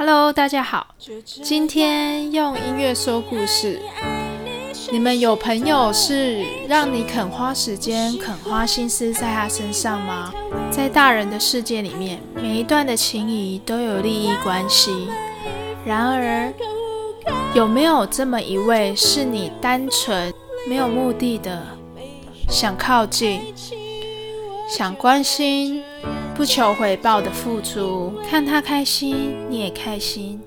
Hello，大家好，今天用音乐说故事。你们有朋友是让你肯花时间、肯花心思在他身上吗？在大人的世界里面，每一段的情谊都有利益关系。然而，有没有这么一位是你单纯没有目的的想靠近、想关心？不求回报的付出，看他开心，你也开心。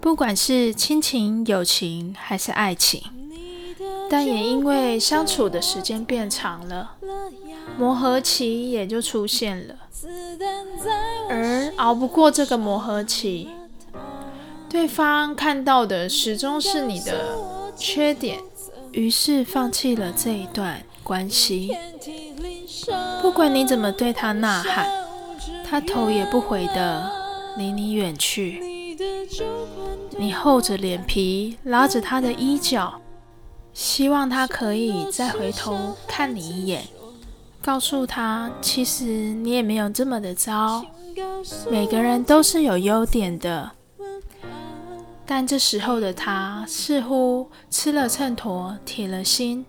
不管是亲情、友情还是爱情，但也因为相处的时间变长了，磨合期也就出现了。而熬不过这个磨合期，对方看到的始终是你的缺点，于是放弃了这一段关系。不管你怎么对他呐喊。他头也不回的离你远去，你厚着脸皮拉着他的衣角，希望他可以再回头看你一眼，告诉他其实你也没有这么的糟，每个人都是有优点的。但这时候的他似乎吃了秤砣铁了心，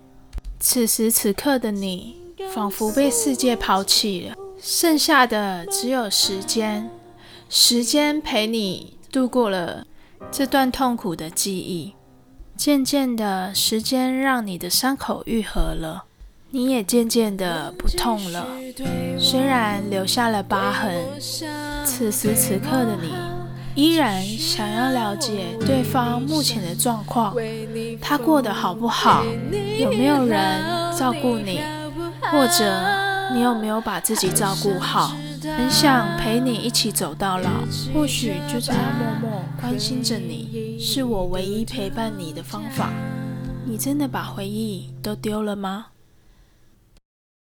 此时此刻的你仿佛被世界抛弃了。剩下的只有时间，时间陪你度过了这段痛苦的记忆。渐渐的，时间让你的伤口愈合了，你也渐渐的不痛了。虽然留下了疤痕，此时此刻的你依然想要了解对方目前的状况，他过得好不好，有没有人照顾你，或者。你有没有把自己照顾好？很想陪你一起走到老，或许就这样默默关心着你，是我唯一陪伴你的方法。你真的把回忆都丢了吗？